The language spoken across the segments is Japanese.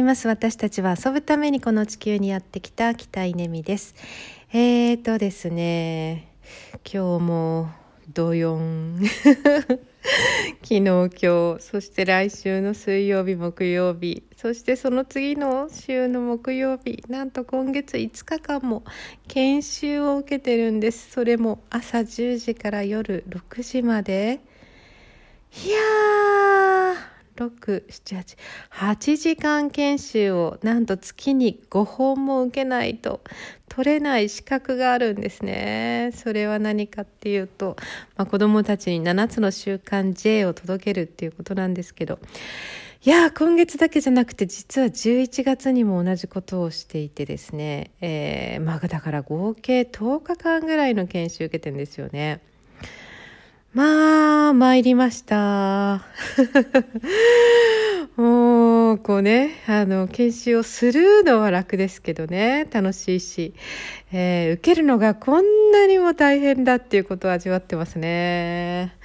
います。私たちは遊ぶためにこの地球にやってきた北稲美です。えーとですね、今日も土4 昨日今日そして来週の水曜日木曜日そしてその次の週の木曜日なんと今月5日間も研修を受けてるんですそれも朝10時から夜6時までいやー678時間研修をなんと月に5本も受けないと取れない資格があるんですね。それは何かっていうと、まあ、子供たちに7つの習慣 J を届けるっていうことなんですけどいや今月だけじゃなくて実は11月にも同じことをしていてですね、えー、まあだから合計10日間ぐらいの研修受けてるんですよね。まあ、参りました。もう、こうね、あの、研修をするのは楽ですけどね、楽しいし、えー、受けるのがこんなにも大変だっていうことを味わってますね。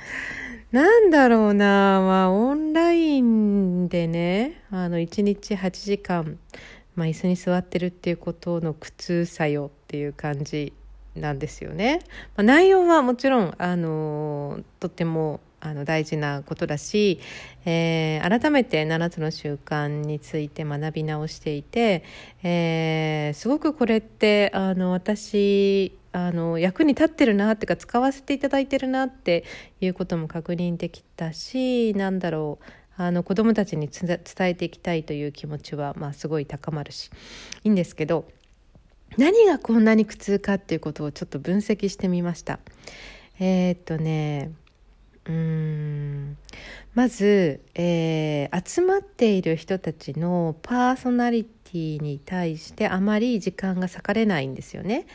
なんだろうな、まあ、オンラインでね、あの、1日8時間、まあ、椅子に座ってるっていうことの苦痛さよっていう感じなんですよね。まあ、内容はもちろんあのとってもあの大事なことだし、えー、改めて7つの習慣について学び直していて、えー、すごくこれってあの私あの役に立ってるなっていうか使わせていただいてるなっていうことも確認できたしなんだろうあの子どもたちに伝えていきたいという気持ちは、まあ、すごい高まるしいいんですけど何がこんなに苦痛かっていうことをちょっと分析してみました。えー、っとねうんまず、えー、集まっている人たちのパーソナリティに対してあまり時間が割かれないんですよね。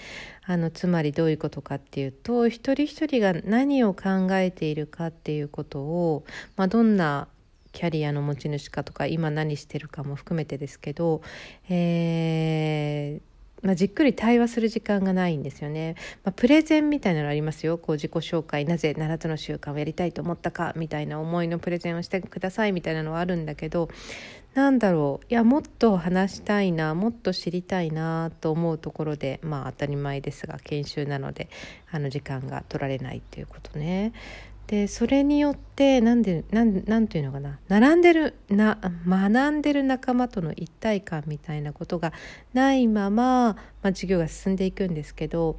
あのつまりどういうことかっていうと一人一人が何を考えているかっていうことを、まあ、どんなキャリアの持ち主かとか今何してるかも含めてですけど、えー、まあ、じっくり対話する時間がないんですよね。まあ、プレゼンみたいなのありますよ。こう自己紹介、なぜ7つの習慣をやりたいと思ったかみたいな思いのプレゼンをしてくださいみたいなのはあるんだけど、なんだろう。いや、もっと話したいな、もっと知りたいなと思うところで、まあ当たり前ですが、研修なので、あの時間が取られないっていうことね。でそれによって何でなんなんていうのかな並んでるな学んでる仲間との一体感みたいなことがないまま、まあ、授業が進んでいくんですけど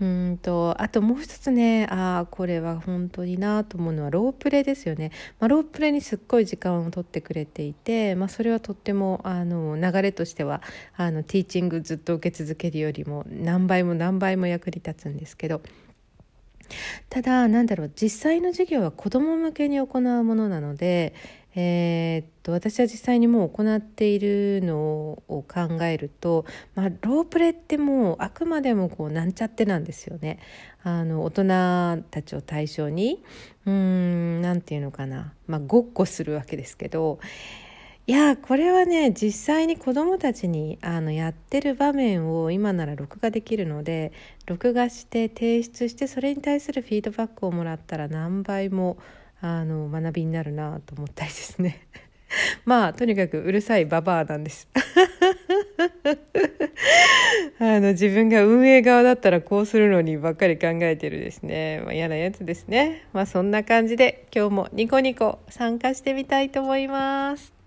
うんとあともう一つねああこれは本当になと思うのはロープレですよね、まあ、ロープレにすっごい時間を取ってくれていて、まあ、それはとってもあの流れとしてはあのティーチングずっと受け続けるよりも何倍も何倍も役に立つんですけど。ただなんだろう実際の授業は子ども向けに行うものなので、えー、っと私は実際にもう行っているのを考えると、まあ、ロープレってもうあくまでもこうなんちゃってなんですよね。あの大人たちを対象にうんなんていうのかな、まあ、ごっこするわけですけど。いやこれはね実際に子どもたちにあのやってる場面を今なら録画できるので録画して提出してそれに対するフィードバックをもらったら何倍もあの学びになるなと思ったりですね。まあとにかくうるさいババアなんです。あの自分が運営側だったらこうするのにばっかり考えてるですね、まあ、嫌なやつですね。まあそんな感じで今日もニコニコ参加してみたいと思います。